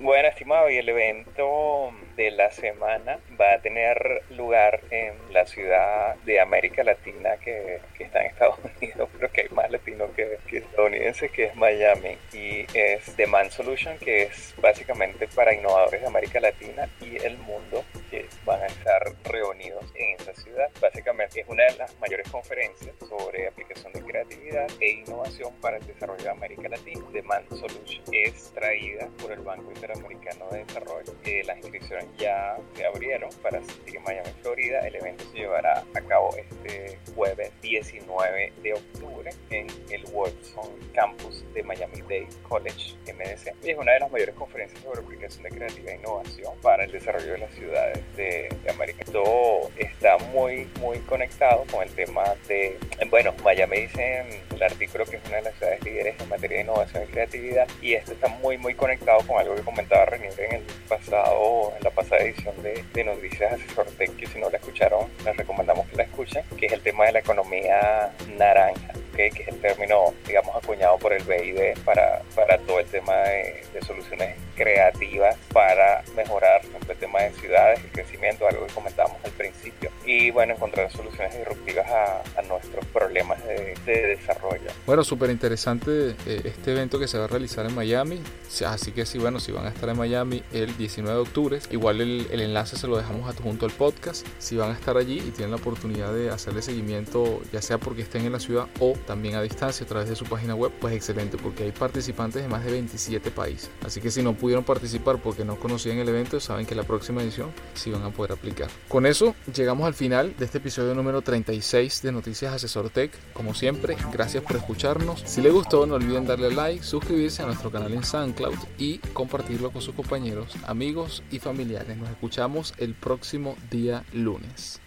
Bueno, estimado, y el evento de la semana va a tener lugar en la ciudad de América Latina que, está en Estados Unidos, pero que hay más latinos que, que estadounidenses, que es Miami. Y es Demand Solution, que es básicamente para innovadores de América Latina y el mundo que van a estar reunidos en esa ciudad. Básicamente es una de las mayores conferencias sobre para el desarrollo de América Latina. Demand Solution es traída por el Banco Interamericano de Desarrollo. Eh, las inscripciones ya se abrieron para asistir en Miami, Florida. El evento se llevará a cabo este jueves 19 de octubre en Miami Dade College, MDC. Y es una de las mayores conferencias sobre aplicación de creatividad e innovación para el desarrollo de las ciudades de, América. Todo está muy, muy conectado con el tema de, bueno, Miami dice en el artículo que es una de las ciudades líderes en materia de innovación y creatividad y esto está muy, muy conectado con algo que comentaba Renier en el pasado, en la pasada edición de, de Noticias Asesor Tech, que si no la escucharon, les recomendamos que la escuchen, que es el tema de la economía naranja que es el término, digamos, acuñado por el BID para, para todo el tema de, soluciones creativas para mejorar el tema de ciudades, el crecimiento, algo que comentábamos al principio, y bueno, encontrar soluciones disruptivas a, nuestros problemas de, desarrollo. Bueno, súper interesante eh, este evento que se va a realizar en Miami, así que sí, bueno, si van a estar en Miami el 19 de octubre, igual el, enlace se lo dejamos adjunto al podcast, si van a estar allí y tienen la oportunidad de hacerle seguimiento, ya sea porque estén en la ciudad o también a distancia a través de su página web, pues excelente, porque hay participantes de más de 27 países. Así que si no pudieron participar porque no conocían el evento, saben que la próxima edición sí van a poder aplicar. Con eso llegamos al final de este episodio número 36 de Noticias Asesor Tech. Como siempre, gracias por escucharnos. Si les gustó, no olviden darle like, suscribirse a nuestro canal en SoundCloud y compartirlo con sus compañeros, amigos y familiares. Nos escuchamos el próximo día lunes.